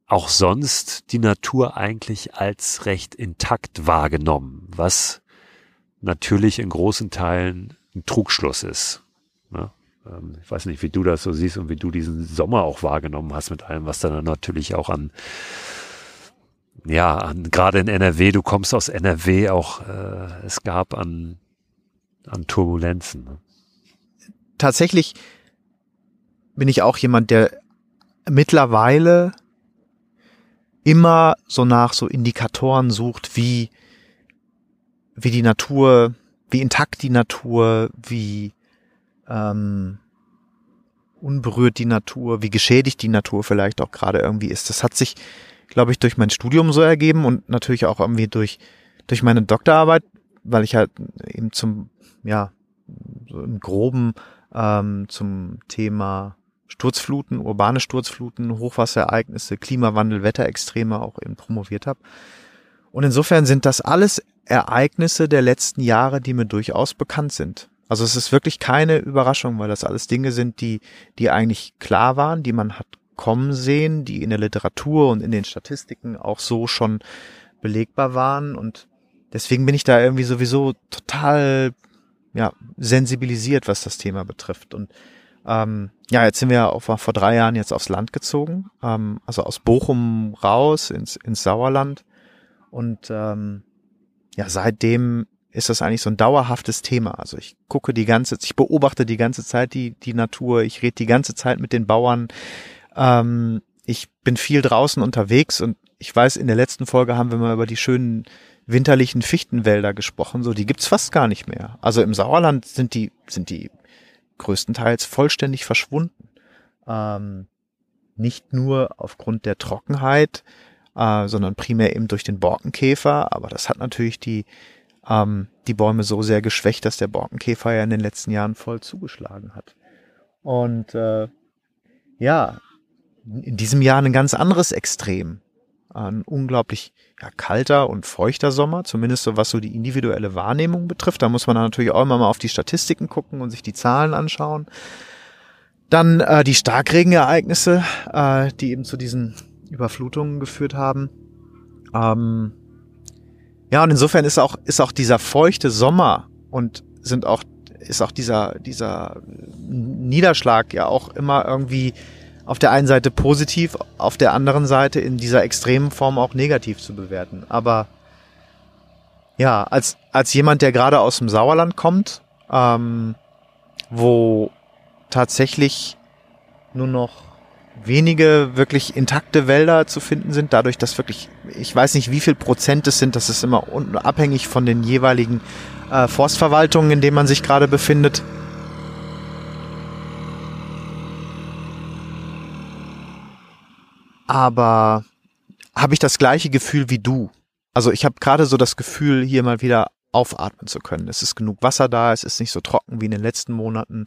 auch sonst die Natur eigentlich als recht intakt wahrgenommen, was natürlich in großen Teilen ein Trugschluss ist. Ne? Ähm, ich weiß nicht, wie du das so siehst und wie du diesen Sommer auch wahrgenommen hast mit allem, was dann natürlich auch an, ja, an, gerade in NRW, du kommst aus NRW auch, äh, es gab an, an Turbulenzen. Ne? Tatsächlich bin ich auch jemand, der mittlerweile immer so nach so Indikatoren sucht, wie, wie die Natur, wie intakt die Natur, wie ähm, unberührt die Natur, wie geschädigt die Natur vielleicht auch gerade irgendwie ist. Das hat sich, glaube ich, durch mein Studium so ergeben und natürlich auch irgendwie durch, durch meine Doktorarbeit, weil ich halt eben zum, ja, so im groben ähm, zum Thema Sturzfluten, urbane Sturzfluten, Hochwasserereignisse, Klimawandel, Wetterextreme auch eben promoviert habe. Und insofern sind das alles Ereignisse der letzten Jahre, die mir durchaus bekannt sind. Also es ist wirklich keine Überraschung, weil das alles Dinge sind, die, die eigentlich klar waren, die man hat kommen sehen, die in der Literatur und in den Statistiken auch so schon belegbar waren. Und deswegen bin ich da irgendwie sowieso total ja, sensibilisiert, was das Thema betrifft. Und ähm, ja, jetzt sind wir auch vor drei Jahren jetzt aufs Land gezogen, ähm, also aus Bochum raus ins, ins Sauerland. Und ähm, ja, seitdem ist das eigentlich so ein dauerhaftes Thema. Also ich gucke die ganze, ich beobachte die ganze Zeit die, die Natur, ich rede die ganze Zeit mit den Bauern. Ähm, ich bin viel draußen unterwegs und ich weiß, in der letzten Folge haben wir mal über die schönen winterlichen Fichtenwälder gesprochen. So, die gibt's fast gar nicht mehr. Also im Sauerland sind die, sind die größtenteils vollständig verschwunden. Ähm, nicht nur aufgrund der Trockenheit, äh, sondern primär eben durch den Borkenkäfer. Aber das hat natürlich die, ähm, die Bäume so sehr geschwächt, dass der Borkenkäfer ja in den letzten Jahren voll zugeschlagen hat. Und äh, ja, in diesem Jahr ein ganz anderes Extrem. Ein unglaublich ja, kalter und feuchter Sommer, zumindest so was so die individuelle Wahrnehmung betrifft. Da muss man natürlich auch immer mal auf die Statistiken gucken und sich die Zahlen anschauen. Dann äh, die Starkregenereignisse, äh, die eben zu diesen Überflutungen geführt haben. Ähm, ja, und insofern ist auch, ist auch dieser feuchte Sommer und sind auch, ist auch dieser, dieser Niederschlag ja auch immer irgendwie auf der einen Seite positiv, auf der anderen Seite in dieser extremen Form auch negativ zu bewerten. Aber ja, als, als jemand, der gerade aus dem Sauerland kommt, ähm, wo tatsächlich nur noch wenige wirklich intakte Wälder zu finden sind, dadurch, dass wirklich, ich weiß nicht, wie viel Prozent es sind, das ist immer abhängig von den jeweiligen äh, Forstverwaltungen, in denen man sich gerade befindet. Aber habe ich das gleiche Gefühl wie du? Also ich habe gerade so das Gefühl, hier mal wieder aufatmen zu können. Es ist genug Wasser da, es ist nicht so trocken wie in den letzten Monaten.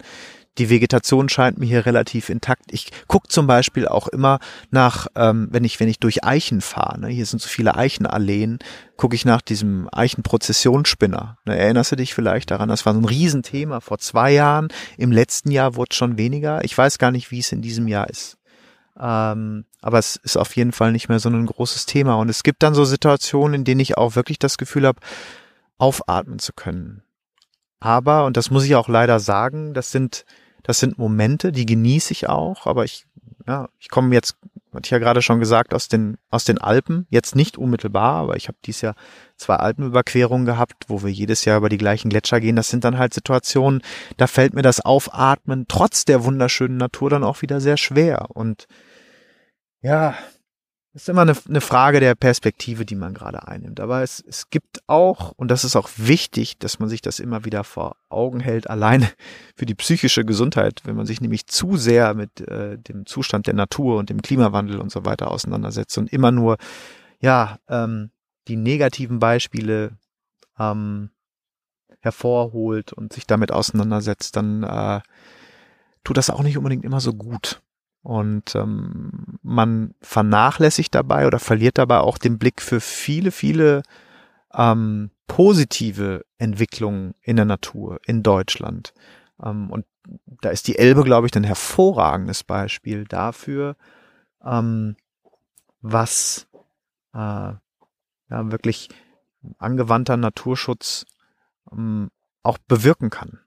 Die Vegetation scheint mir hier relativ intakt. Ich gucke zum Beispiel auch immer nach, ähm, wenn ich wenn ich durch Eichen fahre. Ne, hier sind so viele Eichenalleen. Gucke ich nach diesem Eichenprozessionsspinner. Ne, erinnerst du dich vielleicht daran? Das war so ein Riesenthema vor zwei Jahren. Im letzten Jahr wurde schon weniger. Ich weiß gar nicht, wie es in diesem Jahr ist. Ähm, aber es ist auf jeden Fall nicht mehr so ein großes Thema. Und es gibt dann so Situationen, in denen ich auch wirklich das Gefühl habe, aufatmen zu können. Aber, und das muss ich auch leider sagen, das sind, das sind Momente, die genieße ich auch, aber ich, ja, ich komme jetzt, hatte ich ja gerade schon gesagt, aus den, aus den Alpen, jetzt nicht unmittelbar, aber ich habe dieses Jahr zwei Alpenüberquerungen gehabt, wo wir jedes Jahr über die gleichen Gletscher gehen. Das sind dann halt Situationen, da fällt mir das Aufatmen trotz der wunderschönen Natur dann auch wieder sehr schwer. Und ja, ist immer eine, eine Frage der Perspektive, die man gerade einnimmt. Aber es, es gibt auch, und das ist auch wichtig, dass man sich das immer wieder vor Augen hält, alleine [laughs] für die psychische Gesundheit, wenn man sich nämlich zu sehr mit äh, dem Zustand der Natur und dem Klimawandel und so weiter auseinandersetzt und immer nur, ja, ähm, die negativen Beispiele ähm, hervorholt und sich damit auseinandersetzt, dann äh, tut das auch nicht unbedingt immer so gut. Und ähm, man vernachlässigt dabei oder verliert dabei auch den Blick für viele, viele ähm, positive Entwicklungen in der Natur in Deutschland. Ähm, und da ist die Elbe, glaube ich, ein hervorragendes Beispiel dafür, ähm, was äh, ja, wirklich angewandter Naturschutz ähm, auch bewirken kann.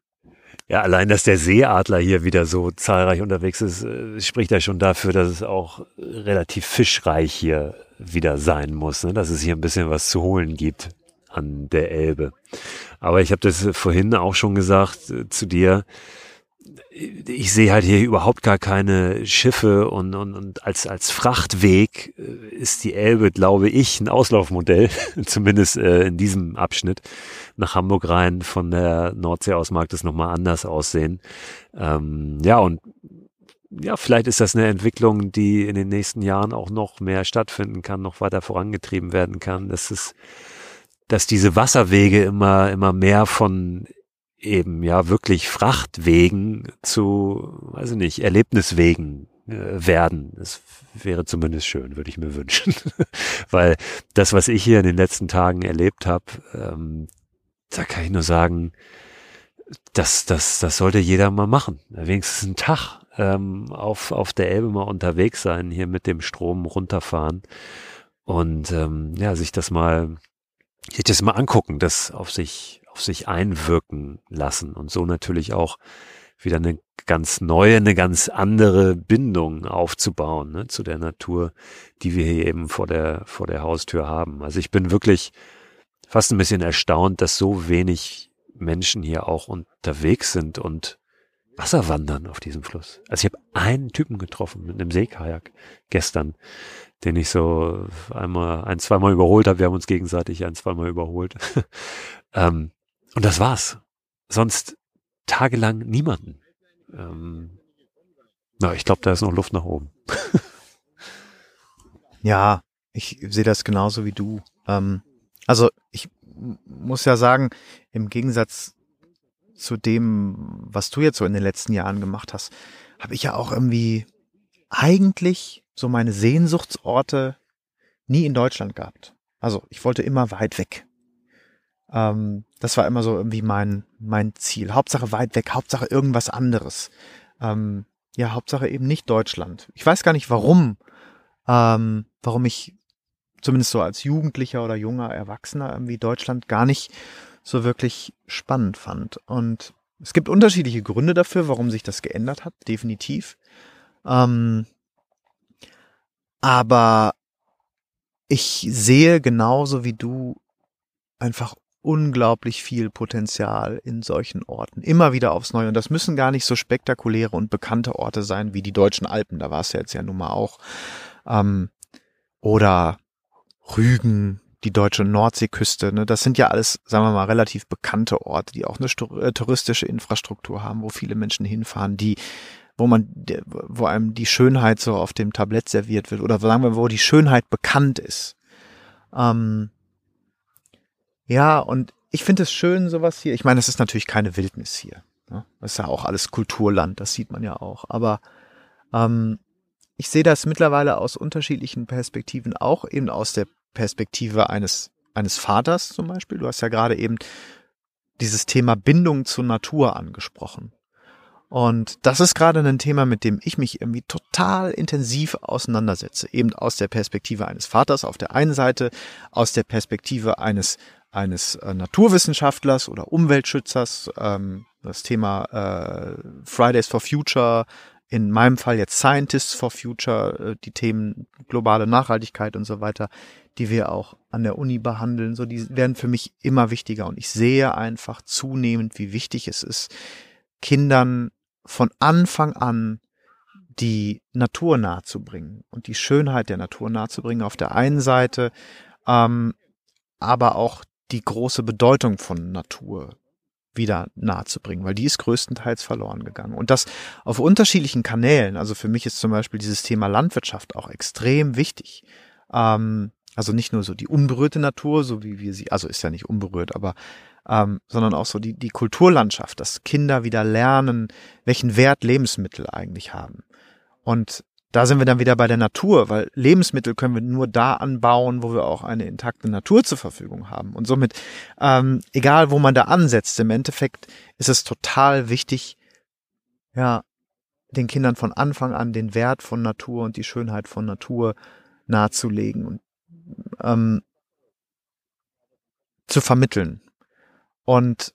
Ja, allein, dass der Seeadler hier wieder so zahlreich unterwegs ist, äh, spricht ja schon dafür, dass es auch relativ fischreich hier wieder sein muss, ne? dass es hier ein bisschen was zu holen gibt an der Elbe. Aber ich habe das vorhin auch schon gesagt äh, zu dir, ich sehe halt hier überhaupt gar keine Schiffe und, und, und als, als Frachtweg äh, ist die Elbe, glaube ich, ein Auslaufmodell, [laughs] zumindest äh, in diesem Abschnitt. Nach Hamburg rein von der Nordsee aus mag das nochmal anders aussehen. Ähm, ja, und ja, vielleicht ist das eine Entwicklung, die in den nächsten Jahren auch noch mehr stattfinden kann, noch weiter vorangetrieben werden kann. Das ist, dass diese Wasserwege immer, immer mehr von eben ja wirklich Frachtwegen zu, weiß ich nicht, Erlebniswegen äh, werden. Das wäre zumindest schön, würde ich mir wünschen. [laughs] Weil das, was ich hier in den letzten Tagen erlebt habe, ähm, da kann ich nur sagen, das, das, das sollte jeder mal machen. Wenigstens einen Tag ähm, auf, auf der Elbe mal unterwegs sein, hier mit dem Strom runterfahren und ähm, ja, sich das mal, sich das mal angucken, das auf sich auf sich einwirken lassen und so natürlich auch wieder eine ganz neue, eine ganz andere Bindung aufzubauen ne, zu der Natur, die wir hier eben vor der, vor der Haustür haben. Also ich bin wirklich fast ein bisschen erstaunt, dass so wenig Menschen hier auch unterwegs sind und Wasser wandern auf diesem Fluss. Also ich habe einen Typen getroffen mit einem Seekajak gestern, den ich so einmal, ein, zweimal überholt habe. Wir haben uns gegenseitig ein, zweimal überholt. [laughs] ähm, und das war's. Sonst tagelang niemanden. Ähm, na, ich glaube, da ist noch Luft nach oben. [laughs] ja, ich sehe das genauso wie du. Ähm, also ich muss ja sagen, im Gegensatz zu dem, was du jetzt so in den letzten Jahren gemacht hast, habe ich ja auch irgendwie eigentlich so meine Sehnsuchtsorte nie in Deutschland gehabt. Also ich wollte immer weit weg. Ähm, das war immer so irgendwie mein, mein Ziel. Hauptsache weit weg, Hauptsache irgendwas anderes. Ähm, ja, Hauptsache eben nicht Deutschland. Ich weiß gar nicht warum, ähm, warum ich zumindest so als Jugendlicher oder junger Erwachsener irgendwie Deutschland gar nicht so wirklich spannend fand. Und es gibt unterschiedliche Gründe dafür, warum sich das geändert hat, definitiv. Ähm, aber ich sehe genauso wie du einfach unglaublich viel Potenzial in solchen Orten. Immer wieder aufs Neue. Und das müssen gar nicht so spektakuläre und bekannte Orte sein wie die deutschen Alpen. Da war es ja jetzt ja nun mal auch. Ähm, oder Rügen, die deutsche Nordseeküste. Ne? Das sind ja alles, sagen wir mal, relativ bekannte Orte, die auch eine äh, touristische Infrastruktur haben, wo viele Menschen hinfahren, die wo man, wo einem die Schönheit so auf dem Tablett serviert wird oder sagen wir, wo die Schönheit bekannt ist. Ähm, ja, und ich finde es schön, sowas hier. Ich meine, es ist natürlich keine Wildnis hier. Ne? Das ist ja auch alles Kulturland, das sieht man ja auch. Aber ähm, ich sehe das mittlerweile aus unterschiedlichen Perspektiven, auch eben aus der Perspektive eines, eines Vaters zum Beispiel. Du hast ja gerade eben dieses Thema Bindung zur Natur angesprochen. Und das ist gerade ein Thema, mit dem ich mich irgendwie total intensiv auseinandersetze. Eben aus der Perspektive eines Vaters auf der einen Seite, aus der Perspektive eines, eines äh, Naturwissenschaftlers oder Umweltschützers. Ähm, das Thema äh, Fridays for Future, in meinem Fall jetzt Scientists for Future, äh, die Themen globale Nachhaltigkeit und so weiter, die wir auch an der Uni behandeln, so die werden für mich immer wichtiger. Und ich sehe einfach zunehmend, wie wichtig es ist, Kindern von Anfang an die Natur nahezubringen und die Schönheit der Natur nahezubringen auf der einen Seite, ähm, aber auch die große Bedeutung von Natur wieder nahezubringen, weil die ist größtenteils verloren gegangen. Und das auf unterschiedlichen Kanälen. Also für mich ist zum Beispiel dieses Thema Landwirtschaft auch extrem wichtig. Ähm, also nicht nur so die unberührte Natur, so wie wir sie, also ist ja nicht unberührt, aber ähm, sondern auch so die, die Kulturlandschaft, dass Kinder wieder lernen, welchen Wert Lebensmittel eigentlich haben. Und da sind wir dann wieder bei der Natur, weil Lebensmittel können wir nur da anbauen, wo wir auch eine intakte Natur zur Verfügung haben. Und somit, ähm, egal wo man da ansetzt, im Endeffekt ist es total wichtig, ja, den Kindern von Anfang an den Wert von Natur und die Schönheit von Natur nahezulegen und ähm, zu vermitteln. Und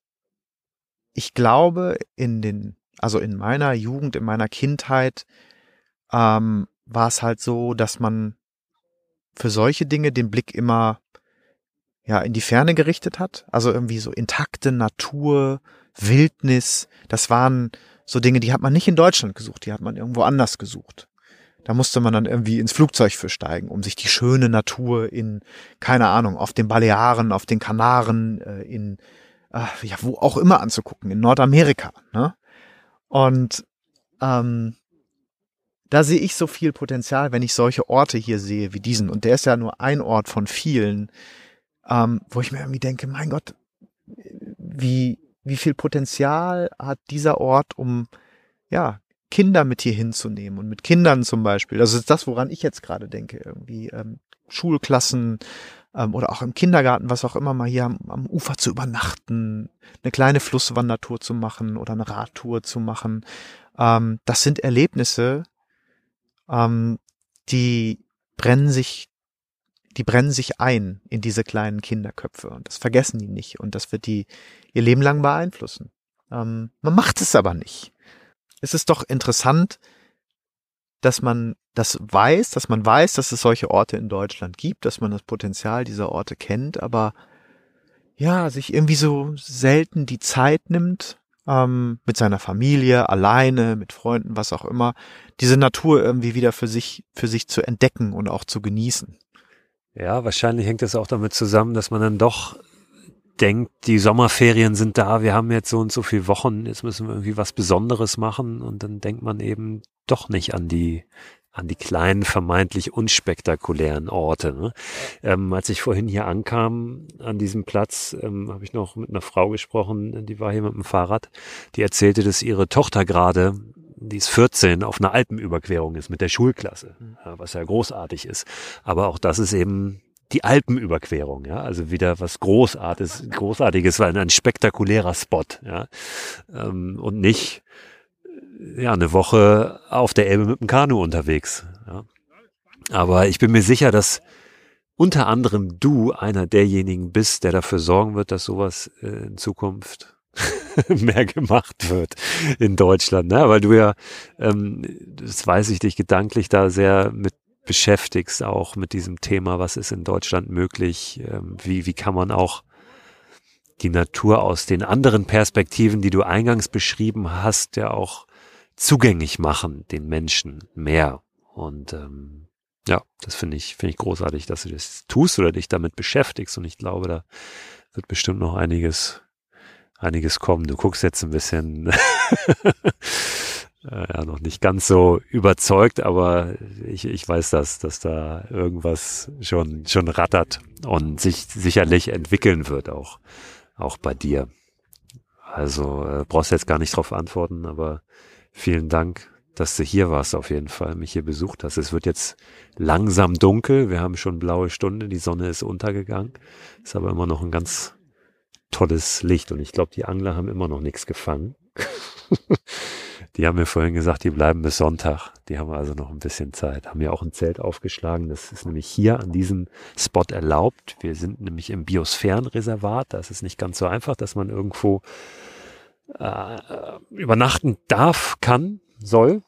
ich glaube, in den, also in meiner Jugend, in meiner Kindheit, ähm, war es halt so, dass man für solche Dinge den Blick immer ja in die Ferne gerichtet hat. Also irgendwie so intakte Natur, Wildnis, das waren so Dinge, die hat man nicht in Deutschland gesucht, die hat man irgendwo anders gesucht. Da musste man dann irgendwie ins Flugzeug für steigen, um sich die schöne Natur in, keine Ahnung, auf den Balearen, auf den Kanaren, äh, in, äh, ja, wo auch immer anzugucken, in Nordamerika. Ne? Und ähm, da sehe ich so viel Potenzial, wenn ich solche Orte hier sehe wie diesen. Und der ist ja nur ein Ort von vielen, ähm, wo ich mir irgendwie denke, mein Gott, wie, wie viel Potenzial hat dieser Ort, um, ja, Kinder mit hier hinzunehmen und mit Kindern zum Beispiel. Das ist das, woran ich jetzt gerade denke, irgendwie ähm, Schulklassen ähm, oder auch im Kindergarten, was auch immer mal hier am, am Ufer zu übernachten, eine kleine Flusswandertour zu machen oder eine Radtour zu machen. Ähm, das sind Erlebnisse, ähm, die brennen sich, die brennen sich ein in diese kleinen Kinderköpfe und das vergessen die nicht und das wird die ihr Leben lang beeinflussen. Ähm, man macht es aber nicht. Es ist doch interessant, dass man das weiß, dass man weiß, dass es solche Orte in Deutschland gibt, dass man das Potenzial dieser Orte kennt, aber ja, sich irgendwie so selten die Zeit nimmt, ähm, mit seiner Familie, alleine, mit Freunden, was auch immer, diese Natur irgendwie wieder für sich, für sich zu entdecken und auch zu genießen. Ja, wahrscheinlich hängt das auch damit zusammen, dass man dann doch denkt, die Sommerferien sind da, wir haben jetzt so und so viele Wochen, jetzt müssen wir irgendwie was Besonderes machen und dann denkt man eben doch nicht an die an die kleinen, vermeintlich unspektakulären Orte. Ne? Ähm, als ich vorhin hier ankam an diesem Platz, ähm, habe ich noch mit einer Frau gesprochen, die war hier mit dem Fahrrad, die erzählte, dass ihre Tochter gerade, die ist 14, auf einer Alpenüberquerung ist mit der Schulklasse, mhm. was ja großartig ist. Aber auch das ist eben die Alpenüberquerung, ja, also wieder was Großartiges, Großartiges, weil ein spektakulärer Spot, ja, ähm, und nicht ja, eine Woche auf der Elbe mit dem Kanu unterwegs. Ja. Aber ich bin mir sicher, dass unter anderem du einer derjenigen bist, der dafür sorgen wird, dass sowas äh, in Zukunft [laughs] mehr gemacht wird in Deutschland, ne? weil du ja, ähm, das weiß ich, dich gedanklich da sehr mit beschäftigst, auch mit diesem Thema, was ist in Deutschland möglich, ähm, wie, wie kann man auch die Natur aus den anderen Perspektiven, die du eingangs beschrieben hast, ja auch zugänglich machen, den Menschen mehr. Und ähm, ja, das finde ich, finde ich großartig, dass du das tust oder dich damit beschäftigst. Und ich glaube, da wird bestimmt noch einiges, einiges kommen. Du guckst jetzt ein bisschen [laughs] ja, noch nicht ganz so überzeugt, aber ich, ich weiß das, dass da irgendwas schon, schon rattert und sich sicherlich entwickeln wird auch auch bei dir. Also äh, brauchst jetzt gar nicht drauf antworten, aber vielen Dank, dass du hier warst auf jeden Fall, mich hier besucht hast. Es wird jetzt langsam dunkel, wir haben schon blaue Stunde, die Sonne ist untergegangen, ist aber immer noch ein ganz tolles Licht und ich glaube, die Angler haben immer noch nichts gefangen. [laughs] die haben mir vorhin gesagt, die bleiben bis Sonntag. Die haben also noch ein bisschen Zeit. Haben ja auch ein Zelt aufgeschlagen. Das ist nämlich hier an diesem Spot erlaubt. Wir sind nämlich im Biosphärenreservat. Da ist nicht ganz so einfach, dass man irgendwo äh, übernachten darf, kann, soll.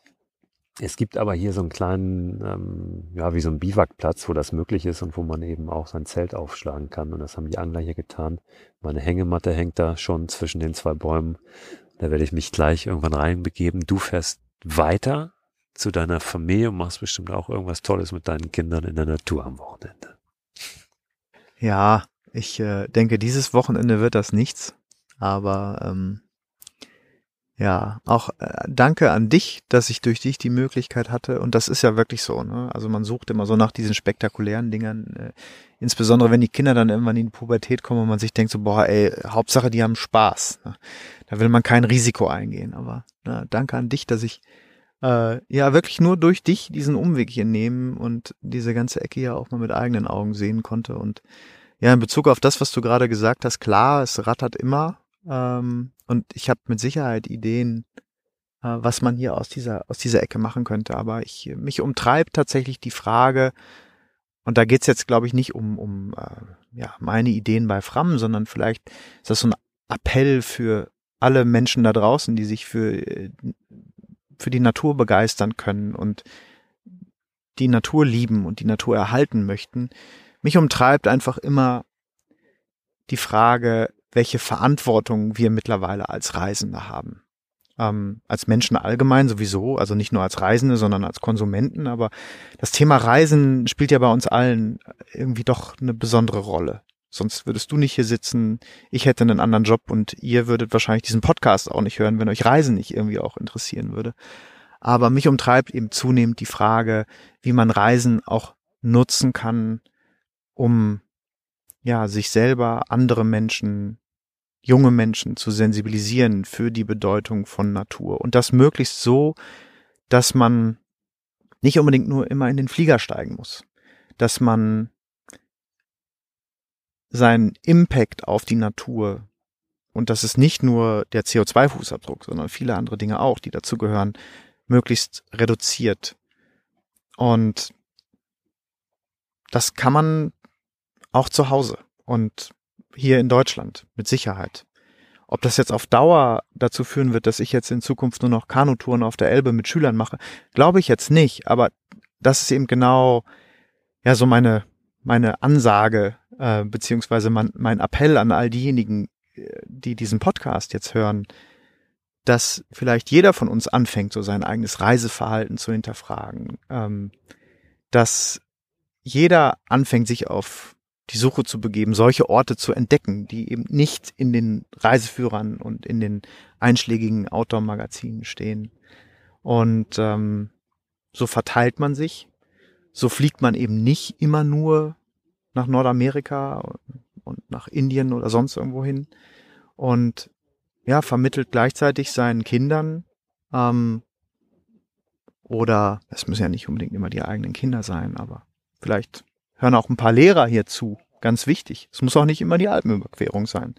Es gibt aber hier so einen kleinen, ähm, ja, wie so ein Biwakplatz, wo das möglich ist und wo man eben auch sein Zelt aufschlagen kann. Und das haben die Angler hier getan. Meine Hängematte hängt da schon zwischen den zwei Bäumen. Da werde ich mich gleich irgendwann reinbegeben. Du fährst weiter zu deiner Familie und machst bestimmt auch irgendwas Tolles mit deinen Kindern in der Natur am Wochenende. Ja, ich äh, denke, dieses Wochenende wird das nichts. Aber ähm, ja, auch äh, danke an dich, dass ich durch dich die Möglichkeit hatte. Und das ist ja wirklich so. Ne? Also man sucht immer so nach diesen spektakulären Dingern. Äh, insbesondere wenn die Kinder dann irgendwann in die Pubertät kommen und man sich denkt so, boah, ey, Hauptsache die haben Spaß. Ne? Da will man kein Risiko eingehen. Aber ne, danke an dich, dass ich äh, ja wirklich nur durch dich diesen Umweg hier nehmen und diese ganze Ecke ja auch mal mit eigenen Augen sehen konnte. Und ja, in Bezug auf das, was du gerade gesagt hast, klar, es rattert immer ähm, und ich habe mit Sicherheit Ideen, äh, was man hier aus dieser, aus dieser Ecke machen könnte. Aber ich, mich umtreibt tatsächlich die Frage, und da geht's jetzt, glaube ich, nicht um, um äh, ja, meine Ideen bei Fram, sondern vielleicht ist das so ein Appell für alle Menschen da draußen, die sich für, äh, für die Natur begeistern können und die Natur lieben und die Natur erhalten möchten. Mich umtreibt einfach immer die Frage, welche Verantwortung wir mittlerweile als Reisende haben. Ähm, als Menschen allgemein sowieso, also nicht nur als Reisende, sondern als Konsumenten. Aber das Thema Reisen spielt ja bei uns allen irgendwie doch eine besondere Rolle. Sonst würdest du nicht hier sitzen, ich hätte einen anderen Job und ihr würdet wahrscheinlich diesen Podcast auch nicht hören, wenn euch Reisen nicht irgendwie auch interessieren würde. Aber mich umtreibt eben zunehmend die Frage, wie man Reisen auch nutzen kann, um ja, sich selber, andere Menschen, junge Menschen zu sensibilisieren für die Bedeutung von Natur. Und das möglichst so, dass man nicht unbedingt nur immer in den Flieger steigen muss. Dass man seinen Impact auf die Natur und das ist nicht nur der CO2-Fußabdruck, sondern viele andere Dinge auch, die dazu gehören, möglichst reduziert. Und das kann man auch zu Hause und hier in Deutschland mit Sicherheit. Ob das jetzt auf Dauer dazu führen wird, dass ich jetzt in Zukunft nur noch Kanutouren auf der Elbe mit Schülern mache, glaube ich jetzt nicht. Aber das ist eben genau ja so meine meine Ansage äh, beziehungsweise mein, mein Appell an all diejenigen, äh, die diesen Podcast jetzt hören, dass vielleicht jeder von uns anfängt, so sein eigenes Reiseverhalten zu hinterfragen, ähm, dass jeder anfängt, sich auf die Suche zu begeben, solche Orte zu entdecken, die eben nicht in den Reiseführern und in den einschlägigen Outdoor-Magazinen stehen. Und ähm, so verteilt man sich. So fliegt man eben nicht immer nur nach Nordamerika und nach Indien oder sonst irgendwo hin. Und ja, vermittelt gleichzeitig seinen Kindern ähm, oder es müssen ja nicht unbedingt immer die eigenen Kinder sein, aber vielleicht hören auch ein paar Lehrer hier zu. Ganz wichtig. Es muss auch nicht immer die Alpenüberquerung sein.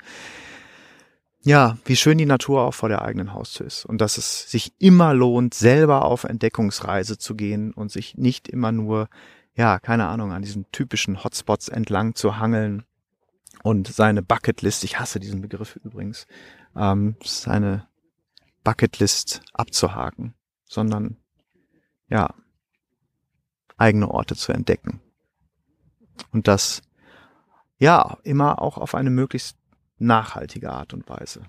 Ja, wie schön die Natur auch vor der eigenen Haustür ist und dass es sich immer lohnt, selber auf Entdeckungsreise zu gehen und sich nicht immer nur, ja, keine Ahnung, an diesen typischen Hotspots entlang zu hangeln und seine Bucketlist, ich hasse diesen Begriff übrigens, ähm, seine Bucketlist abzuhaken, sondern ja, eigene Orte zu entdecken. Und das, ja, immer auch auf eine möglichst nachhaltige Art und Weise.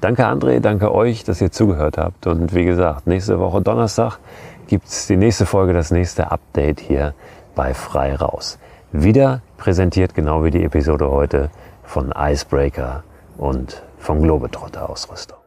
Danke André, danke euch, dass ihr zugehört habt. Und wie gesagt, nächste Woche Donnerstag gibt's die nächste Folge, das nächste Update hier bei Frei Raus. Wieder präsentiert, genau wie die Episode heute, von Icebreaker und von Globetrotter Ausrüstung.